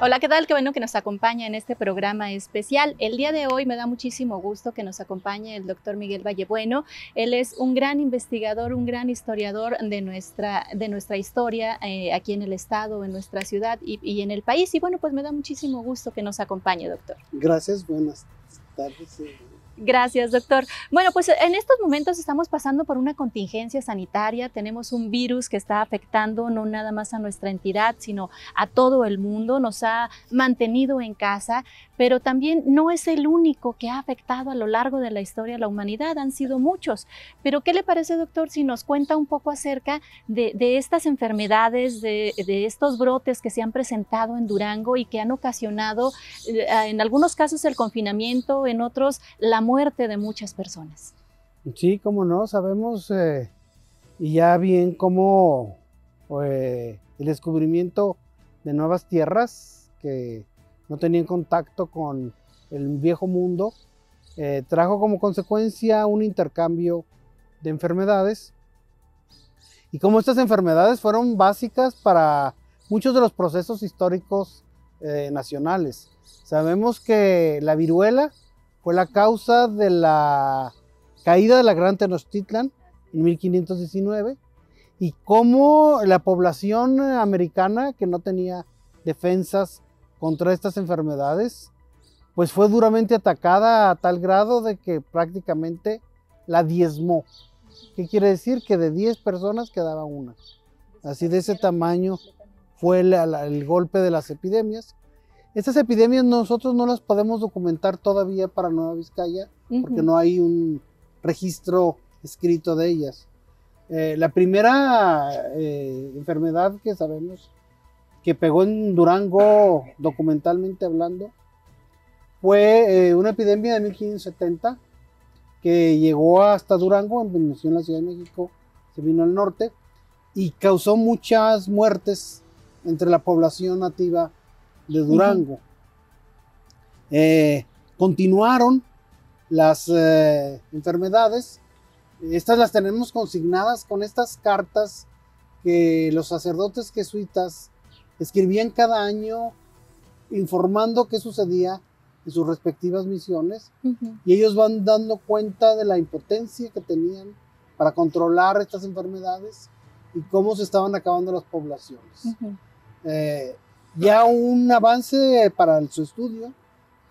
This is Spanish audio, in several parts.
Hola, ¿qué tal? Qué bueno que nos acompaña en este programa especial. El día de hoy me da muchísimo gusto que nos acompañe el doctor Miguel Vallebueno. Él es un gran investigador, un gran historiador de nuestra, de nuestra historia eh, aquí en el estado, en nuestra ciudad y, y, en el país. Y bueno, pues me da muchísimo gusto que nos acompañe, doctor. Gracias, buenas tardes. Gracias, doctor. Bueno, pues en estos momentos estamos pasando por una contingencia sanitaria. Tenemos un virus que está afectando no nada más a nuestra entidad, sino a todo el mundo. Nos ha mantenido en casa, pero también no es el único que ha afectado a lo largo de la historia a la humanidad. Han sido muchos. Pero, ¿qué le parece, doctor, si nos cuenta un poco acerca de, de estas enfermedades, de, de, estos brotes que se han presentado en Durango y que han ocasionado, eh, en algunos casos, el confinamiento, en otros, la muerte de muchas personas. Sí, cómo no, sabemos eh, y ya bien cómo eh, el descubrimiento de nuevas tierras que no tenían contacto con el viejo mundo eh, trajo como consecuencia un intercambio de enfermedades y como estas enfermedades fueron básicas para muchos de los procesos históricos nacionales. Sabemos que la viruela fue la causa de la caída de la Gran Tenochtitlan en 1519 y cómo la población americana que no tenía defensas contra estas enfermedades, pues fue duramente atacada a tal grado de que prácticamente la diezmó. ¿Qué quiere decir? Que de 10 personas quedaba una. Así de ese tamaño fue el, el golpe de las epidemias estas epidemias nosotros no las podemos documentar todavía para Nueva Vizcaya porque uh -huh. no hay un registro escrito de ellas. Eh, la primera eh, enfermedad que sabemos que pegó en Durango documentalmente hablando fue eh, una epidemia de 1570 que llegó hasta Durango, en la Ciudad de México, se vino al norte y causó muchas muertes entre la población nativa de Durango. Uh -huh. eh, continuaron las eh, enfermedades. Estas las tenemos consignadas con estas cartas que los sacerdotes jesuitas escribían cada año informando qué sucedía en sus respectivas misiones uh -huh. y ellos van dando cuenta de la impotencia que tenían para controlar estas enfermedades y cómo se estaban acabando las poblaciones. Uh -huh. eh, ya un avance para su estudio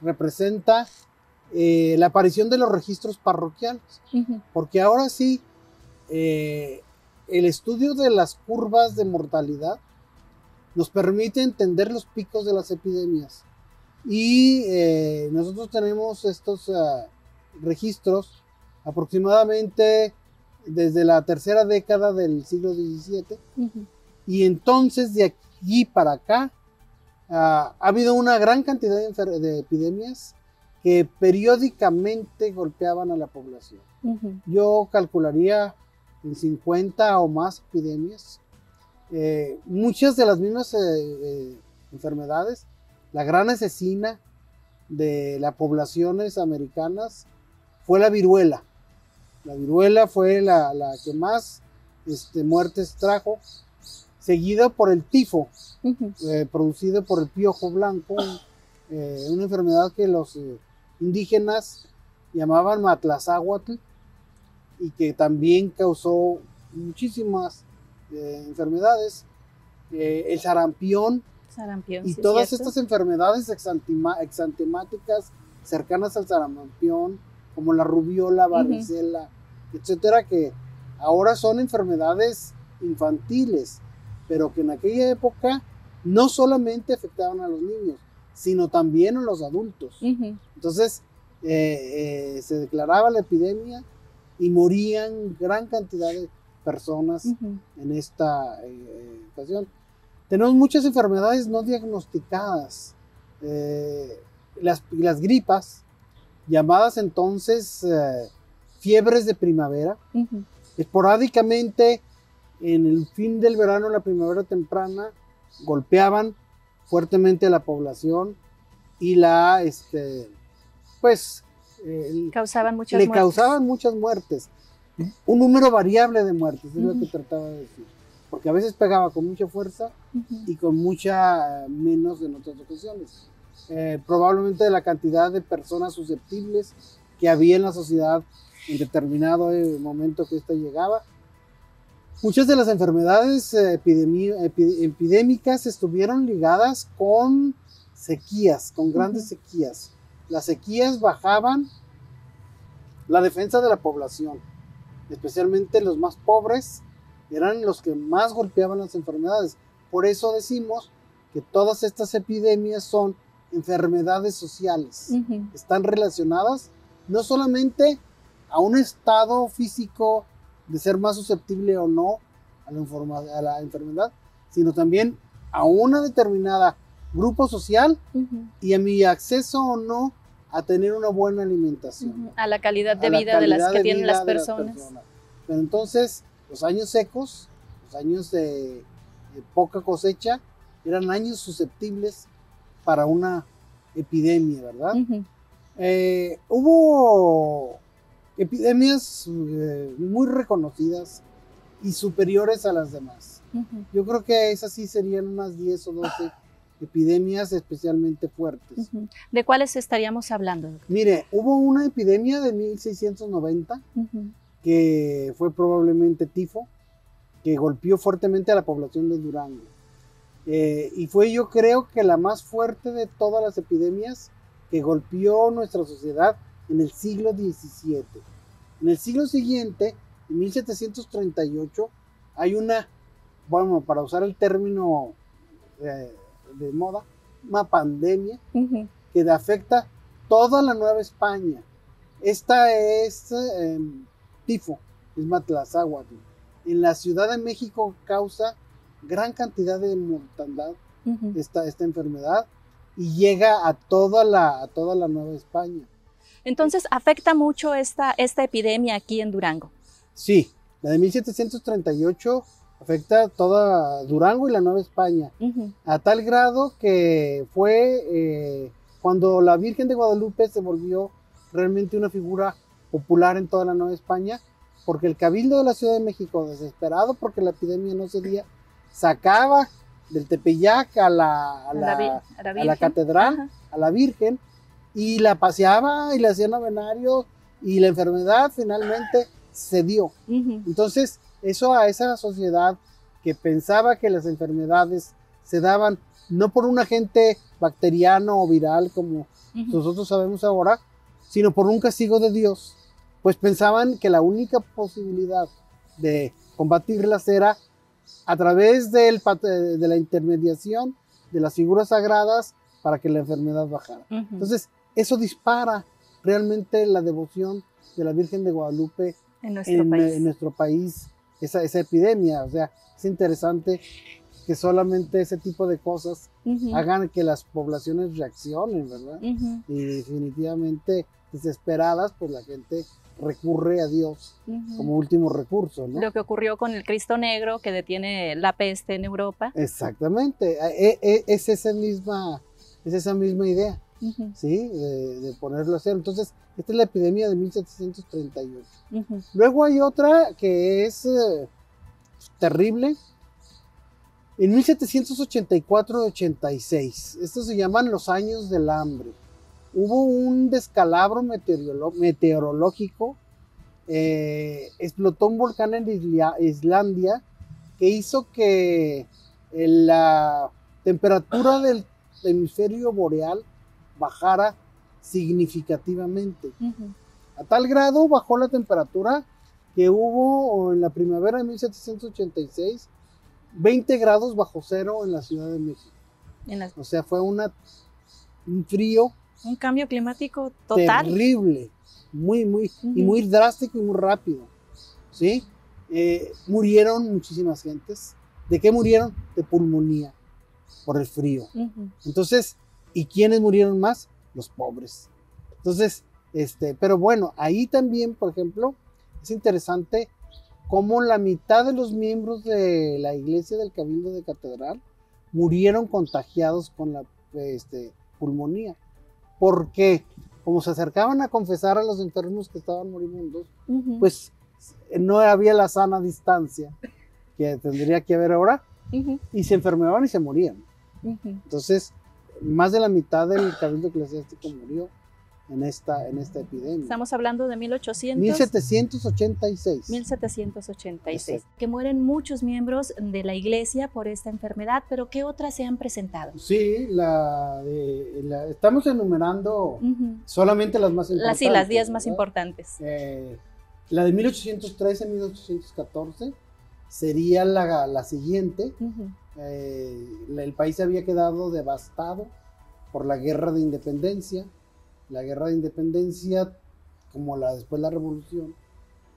representa eh, la aparición de los registros parroquiales, uh -huh. porque ahora sí, eh, el estudio de las curvas de mortalidad nos permite entender los picos de las epidemias. Y eh, nosotros tenemos estos uh, registros aproximadamente desde la tercera década del siglo XVII. Uh -huh. Y entonces de aquí para acá Uh, ha habido una gran cantidad de, de, epidemias que periódicamente golpeaban a la población. Uh -huh. Yo calcularía en 50 o más epidemias. Eh, muchas de las mismas eh, eh, enfermedades, la gran asesina de las poblaciones americanas fue la viruela. La viruela fue la, la que más este, muertes trajo seguida por el tifo, uh -huh. eh, producido por el piojo blanco, eh, una enfermedad que los eh, indígenas llamaban matlazáhuatl y que también causó muchísimas enfermedades, el sarampión, sarampión y sí, todas ¿cierto? estas enfermedades exantemáticas cercanas al sarampión, como la rubiola, varicela, uh -huh. etcétera, que ahora son enfermedades infantiles pero que en aquella época no solamente afectaban a los niños, sino también a los adultos. Uh -huh. Entonces, eh, eh, se declaraba la epidemia y morían gran cantidad de personas uh -huh. en esta eh, ocasión. Tenemos muchas enfermedades no diagnosticadas. Eh, las, las, gripas, llamadas entonces fiebres de primavera, uh -huh. esporádicamente en el fin del verano, la primavera temprana, golpeaban fuertemente a la población y la, este, pues, eh, causaban muchas le muertes. causaban muchas muertes. Un número variable de muertes, es uh -huh. lo que trataba de decir. porque a veces pegaba con mucha fuerza y con mucha eh, menos en otras ocasiones. Eh, probablemente de la cantidad de personas susceptibles que había en la sociedad en determinado eh, momento que ésta llegaba. Muchas de las enfermedades epidémicas estuvieron ligadas con sequías, con grandes sequías. Las sequías bajaban la defensa de la población, especialmente los más pobres, eran los que más golpeaban las enfermedades. Por eso decimos que todas estas epidemias son enfermedades sociales. Están relacionadas no solamente a un estado físico de ser más susceptible o no a la, a la enfermedad, sino también a una determinada grupo social y a mi acceso o no a tener una buena alimentación. A la calidad de vida de las que tienen las personas. Pero entonces, los años secos, los años de, poca cosecha, eran años susceptibles para una epidemia, ¿verdad? Eh, hubo epidemias eh, muy reconocidas y superiores a las demás. Yo creo que esas sí serían unas 10 o 12 epidemias especialmente fuertes. ¿De cuáles estaríamos hablando? Mire, hubo una epidemia de 1690 que fue probablemente tifo, que golpeó fuertemente a la población de Durango. Eh, y fue yo creo que la más fuerte de todas las epidemias que golpeó nuestra sociedad en el siglo XVII. En el siglo siguiente, en 1738, hay una, bueno, para usar el término eh, de moda, una pandemia que afecta toda la Nueva España. Esta es em, tifo, es Matlazáhuatl. En la Ciudad de México causa gran cantidad de mortandad esta, esta enfermedad y llega a toda la, a toda la Nueva España. Entonces, ¿afecta mucho esta, esta epidemia aquí en Durango? Sí, la de 1738 afecta toda Durango y la Nueva España, a tal grado que fue eh, cuando la Virgen de Guadalupe se volvió realmente una figura popular en toda la Nueva España, porque el Cabildo de la Ciudad de México, desesperado porque la epidemia no cedía, sacaba del Tepeyac a la, a la, catedral, a la Virgen, y la paseaba y le hacía novenario y la enfermedad finalmente cedió. Entonces, eso a esa sociedad que pensaba que las enfermedades se daban no por un agente bacteriano o viral como nosotros sabemos ahora, sino por un castigo de Dios, pues pensaban que la única posibilidad de combatirlas era a través del, de la intermediación de las figuras sagradas para que la enfermedad bajara. Entonces, eso dispara realmente la devoción de la Virgen de Guadalupe en nuestro país esa, esa epidemia. O sea, es interesante que solamente ese tipo de cosas hagan que las poblaciones reaccionen, ¿verdad? Y definitivamente desesperadas, pues la gente recurre a Dios como último recurso, ¿no? Lo que ocurrió con el Cristo Negro que detiene la peste en Europa. Exactamente, e, e, es, esa misma, es esa misma idea, ¿sí? De, ponerlo a hacer. Entonces, esta es la epidemia de 1738. Luego hay otra que es eh, terrible. En 1784-86, estos se llaman los años del hambre. Hubo un descalabro meteorológico, eh, explotó un volcán en Islandia que hizo que eh, la temperatura del hemisferio boreal bajara significativamente. A tal grado bajó la temperatura que hubo en la primavera de 1786 20 grados bajo cero en la Ciudad de México. O sea, fue una, un frío. Un cambio climático total. Terrible, muy, muy, y muy drástico y muy rápido. ¿Sí? Eh, murieron muchísimas gentes. ¿De qué murieron? De pulmonía, por el frío. Entonces, ¿y quiénes murieron más? Los pobres. Entonces, este, pero bueno, ahí también, por ejemplo, es interesante cómo la mitad de los miembros de la iglesia del Cabildo de Catedral murieron contagiados con la este, pulmonía. Porque como se acercaban a confesar a los enfermos que estaban moribundos, pues no había la sana distancia. que tendría que haber ahora, Ujú, y se enfermaban y se morían. ujú. Entonces, más de la mitad del cabildo eclesiástico murió en esta, en esta epidemia. Estamos hablando de 1800. 1786. 1786, Exacto. que mueren muchos miembros de la iglesia por esta enfermedad, pero ¿qué otras se han presentado? Sí, la, de- la- estamos enumerando Ujú. solamente las más importantes. Las, sí, las 10 más ¿verdad? importantes. Eh, la de 1813-1814 sería la, la siguiente. Ujú, Eh, el país había quedado devastado por la guerra de independencia. La guerra de independencia, como la después la revolución,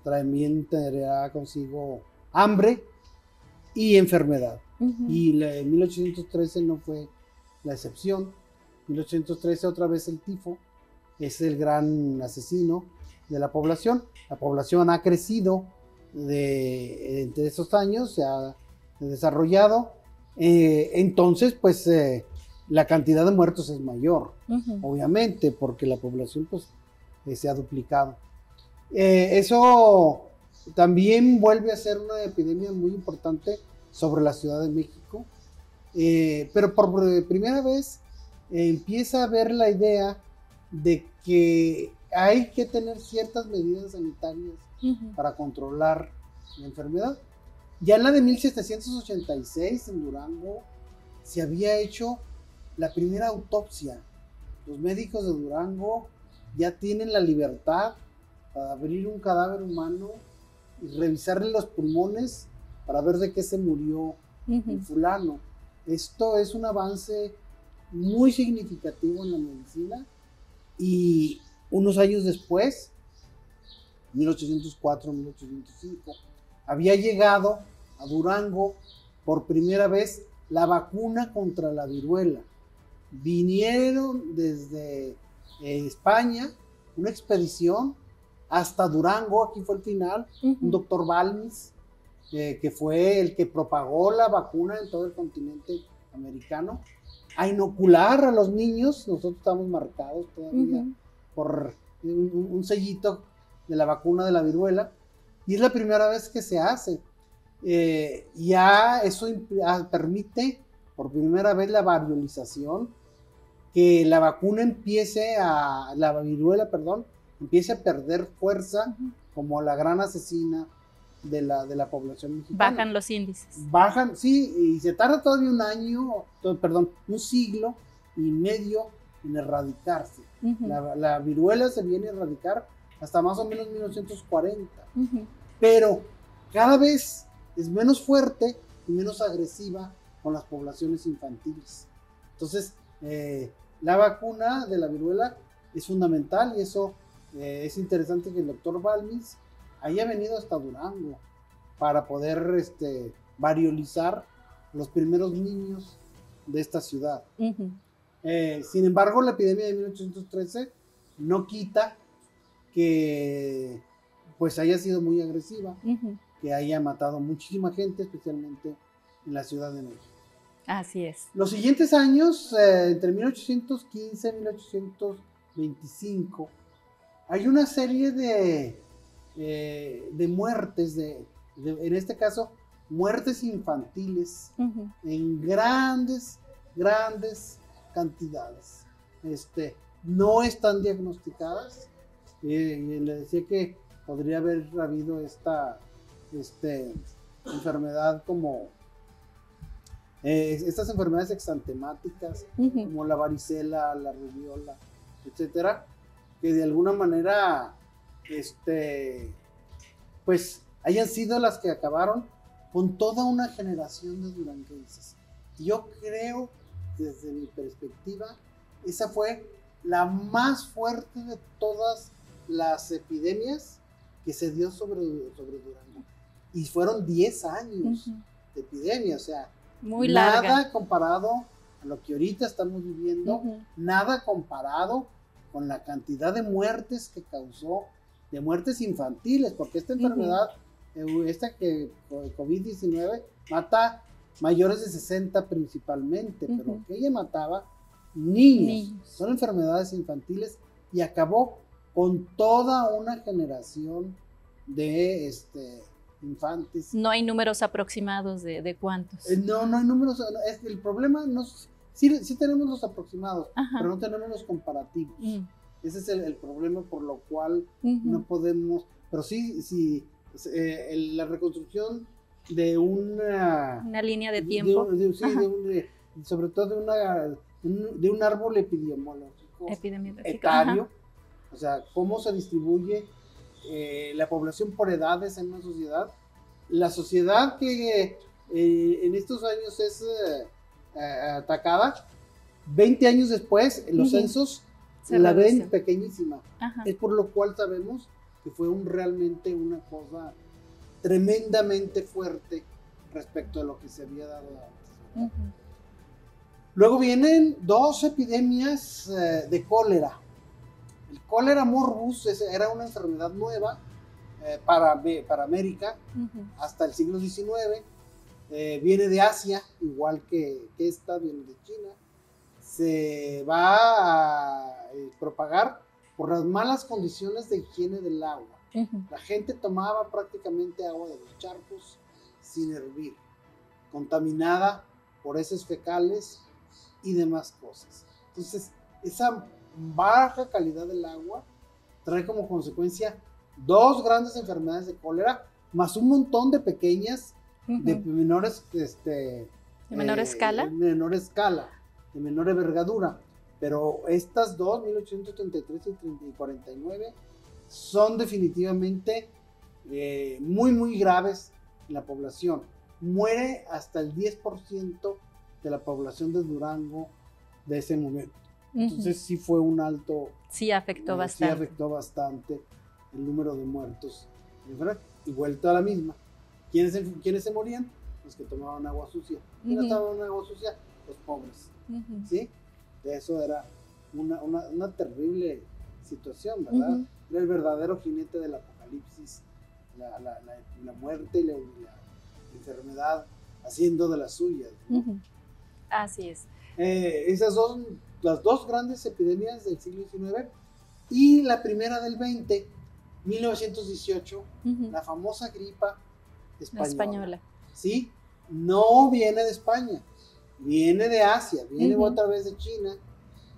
también traerá consigo hambre y enfermedad. Y la de 1813 no fue la excepción. 1813 otra vez el tifo es el gran asesino de la población. La población ha crecido de, entre esos años, se ha desarrollado. Eh, entonces, pues eh, la cantidad de muertos es mayor, obviamente, porque la población pues, eh, se ha duplicado. Eso también vuelve a ser una epidemia muy importante sobre la Ciudad de México, pero por primera vez empieza a haber la idea de que hay que tener ciertas medidas sanitarias para controlar la enfermedad. Ya en la de 1786 en Durango se había hecho la primera autopsia. Los médicos de Durango ya tienen la libertad para abrir un cadáver humano y revisarle los pulmones para ver de qué se murió el fulano. Esto es un avance muy significativo en la medicina y unos años después, 1804-1805, había llegado a Durango por primera vez la vacuna contra la viruela. Vinieron desde eh, España una expedición hasta Durango, aquí fue el final, un doctor Balmis, eh, que fue el que propagó la vacuna en todo el continente americano, a inocular a los niños. Nosotros estamos marcados todavía por un, un- un sellito de la vacuna de la viruela, y es la primera vez que se hace. Eh, ya eso ah, permite por primera vez la variolización, que la vacuna empiece a, la viruela, perdón, empiece a perder fuerza como la gran asesina de la, de la población mexicana. Bajan los índices. Bajan, sí, y se tarda todavía un año, perdón, un siglo y medio en erradicarse. Ujú. La, la viruela se viene a erradicar hasta más o menos 1940, Ujú. pero cada vez es menos fuerte y menos agresiva con las poblaciones infantiles. Entonces, eh, la vacuna de la viruela es fundamental y eso eh, es interesante que el doctor Balmis haya venido hasta Durango para poder este, variolizar los primeros niños de esta ciudad. Ujú. Eh, sin embargo, la epidemia de 1813 no quita que pues haya sido muy agresiva, que haya matado muchísima gente, especialmente en la Ciudad de México. Así es. Los siguientes años, eh, entre 1815 y 1825, hay una serie de, eh, de muertes, de, de- en este caso, muertes infantiles en grandes, grandes cantidades. Este, no están diagnosticadas. Eh, y le decía que podría haber habido esta este, enfermedad como eh, estas enfermedades exantemáticas como la varicela, la rubiola, etcétera, que de alguna manera, este, pues, hayan sido las que acabaron con toda una generación de duranguenses. Yo creo, desde mi perspectiva, esa fue la más fuerte de todas las epidemias que se dio sobre, sobre Durango. Y fueron 10 años de epidemia, o sea, Muy nada larga. comparado a lo que ahorita estamos viviendo, nada comparado con la cantidad de muertes que causó, de muertes infantiles, porque esta enfermedad, eh, esta que COVID-19 mata mayores de 60 principalmente, pero que ella mataba niños. Niños. Son enfermedades infantiles y acabó con toda una generación de, este, infantes. No hay números aproximados de, de cuántos. Eh, no, no hay números. Es, el problema no sí, sí tenemos los aproximados, pero no tenemos los comparativos. Mm. Ese es el, el, problema por lo cual no podemos. Pero sí, sí, eh, la reconstrucción de una. Una línea de tiempo. sí, de un, sobre todo de, una, de un árbol epidemiológico, etario, o sea, cómo se distribuye eh, la población por edades en una sociedad. La sociedad que eh, en estos años es eh, atacada, 20 años después, los censos la ven pequeñísima. Es por lo cual sabemos que fue un, realmente una cosa tremendamente fuerte respecto a lo que se había dado antes. Luego vienen dos epidemias eh, de cólera. El cólera morbus era una enfermedad nueva eh, para, para América hasta el siglo XIX. Eh, viene de Asia, igual que, esta, viene de China. Se va a propagar por las malas condiciones de higiene del agua. La gente tomaba prácticamente agua de los charcos sin hervir, contaminada por heces fecales y demás cosas. Entonces, esa baja calidad del agua trae como consecuencia dos grandes enfermedades de cólera, más un montón de pequeñas, de menores, este, de menor eh, escala. De menor escala, de menor envergadura. Pero estas dos, 1833 y 3049, son definitivamente eh, muy, muy graves en la población. Muere hasta el 10% de la población de Durango de ese momento. Entonces sí fue un alto... Sí afectó eh, bastante. Sí afectó bastante el número de muertos. Y vuelta a la misma. ¿Quiénes se, ¿Quiénes se morían? Los que tomaban agua sucia. ¿Quiénes tomaban agua sucia? Los pobres. ¿Sí? De eso era una, una, una terrible situación, ¿verdad? Era el verdadero jinete del apocalipsis, la, la, la, muerte y la, enfermedad haciendo de las suyas. Así es. Eh, esas son las dos grandes epidemias del siglo XIX y la primera del 20, 1918, la famosa gripa española. española. Sí, no viene de España, viene de Asia, viene otra vez de China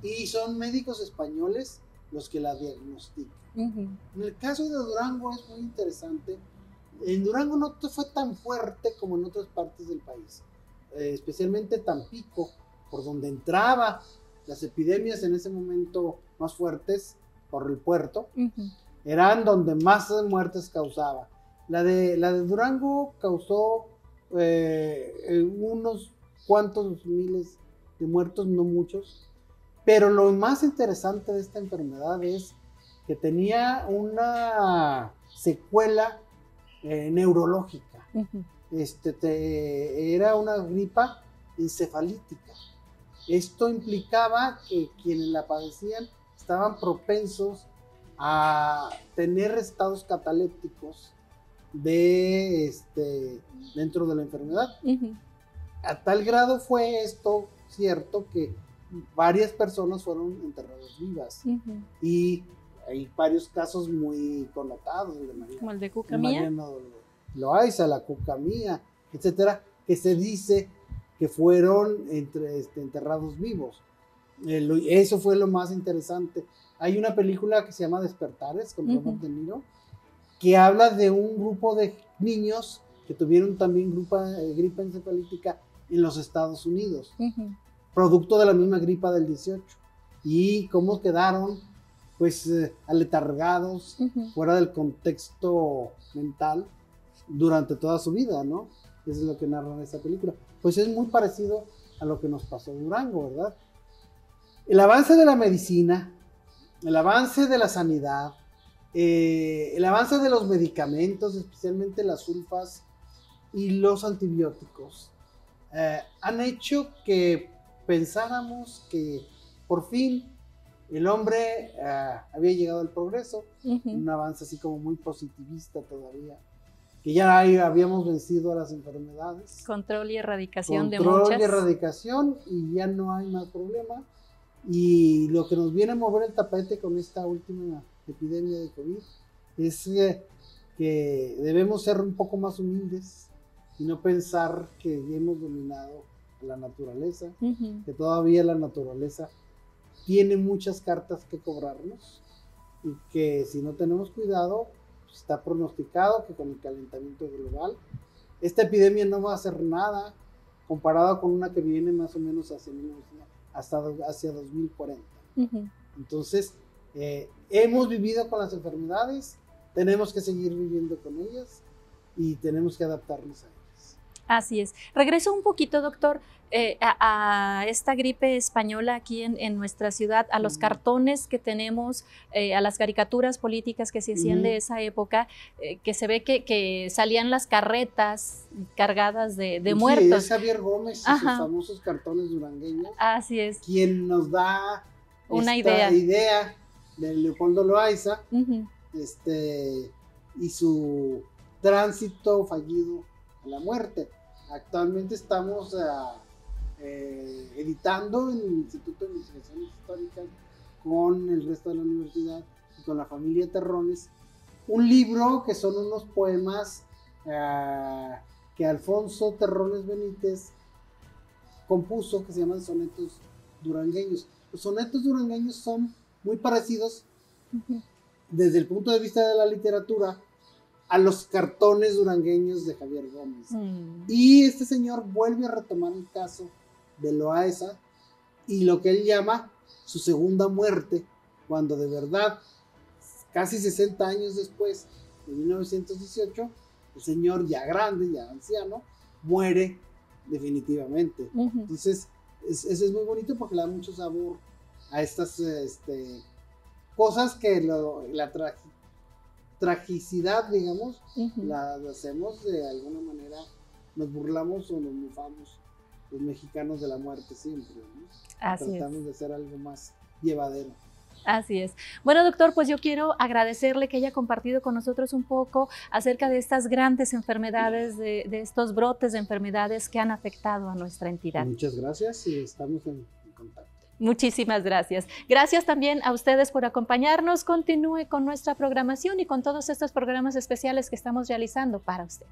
y son médicos españoles los que la diagnostican. En el caso de Durango es muy interesante. En Durango no fue tan fuerte como en otras partes del país. Eh, especialmente Tampico, por donde entraba las epidemias en ese momento más fuertes por el puerto, eran donde más muertes causaba. La de, la de Durango causó eh, unos cuantos miles de muertos, no muchos, pero lo más interesante de esta enfermedad es que tenía una secuela eh, neurológica este, era una gripa encefalítica. Esto implicaba que quienes la padecían estaban propensos a tener estados catalépticos de, este, dentro de la enfermedad. A tal grado fue esto cierto que varias personas fueron enterradas vivas. Y hay varios casos muy connotados. Como el de Cucamía Loaiza, la Cucamía, etcétera, que se dice que fueron entre, este, enterrados vivos. Eh, eso fue lo más interesante. Hay una película que se llama Despertares con Robert De Niro, que habla de un grupo de niños que tuvieron también gripa, eh, gripa encefalítica en los Estados Unidos, producto de la misma gripa del 18, y cómo quedaron pues eh, aletargados, fuera del contexto mental, durante toda su vida, ¿no? Eso es lo que narra en esta película. Pues es muy parecido a lo que nos pasó en Durango, ¿verdad? El avance de la medicina, el avance de la sanidad, eh, el avance de los medicamentos, especialmente las sulfas y los antibióticos, eh, han hecho que pensáramos que por fin el hombre eh, había llegado al progreso, un avance así como muy positivista todavía que ya habíamos vencido a las enfermedades. Control y erradicación de muchas. Control y erradicación y ya no hay más problema. Y lo que nos viene a mover el tapete con esta última epidemia de COVID es que debemos ser un poco más humildes y no pensar que hemos dominado la naturaleza, que todavía la naturaleza tiene muchas cartas que cobrarnos y que si no tenemos cuidado, está pronosticado que con el calentamiento global, esta epidemia no va a hacer nada comparado con una que viene más o menos hacia, hasta hacia 2040. Entonces, eh, hemos vivido con las enfermedades, tenemos que seguir viviendo con ellas y tenemos que adaptarnos a ellas. Así es. Regreso un poquito, doctor, eh, a, esta gripe española aquí en, nuestra ciudad, a los cartones que tenemos, eh, a las caricaturas políticas que se hacían de esa época, eh, que se ve que, salían las carretas cargadas de, de muertos. Sí, es Javier Gómez y sus famosos cartones durangueños. Así es. Quien nos da una idea. idea de Leopoldo Loaiza este, y su tránsito fallido a la muerte. Actualmente estamos eh, editando en el Instituto de Investigaciones Históricas con el resto de la universidad y con la familia Terrones un libro que son unos poemas eh, que Alfonso Terrones Benítez compuso que se llaman sonetos durangueños. Los sonetos durangueños son muy parecidos desde el punto de vista de la literatura a los cartones durangueños de Javier Gómez. Mm. Y este señor vuelve a retomar el caso de Loaesa y lo que él llama su segunda muerte, cuando de verdad, casi 60 años después, en 1918, el señor ya grande, ya anciano, muere definitivamente. Entonces, eso es muy bonito porque le da mucho sabor a estas este, cosas que la traje tragicidad, digamos, la, hacemos de alguna manera, nos burlamos o nos mufamos los mexicanos de la muerte siempre. Tratamos de hacer algo más llevadero. Así es. Bueno, doctor, pues yo quiero agradecerle que haya compartido con nosotros un poco acerca de estas grandes enfermedades, de, de estos brotes de enfermedades que han afectado a nuestra entidad. Muchas gracias y estamos en contacto. Muchísimas gracias. Gracias también a ustedes por acompañarnos. Continúe con nuestra programación y con todos estos programas especiales que estamos realizando para usted.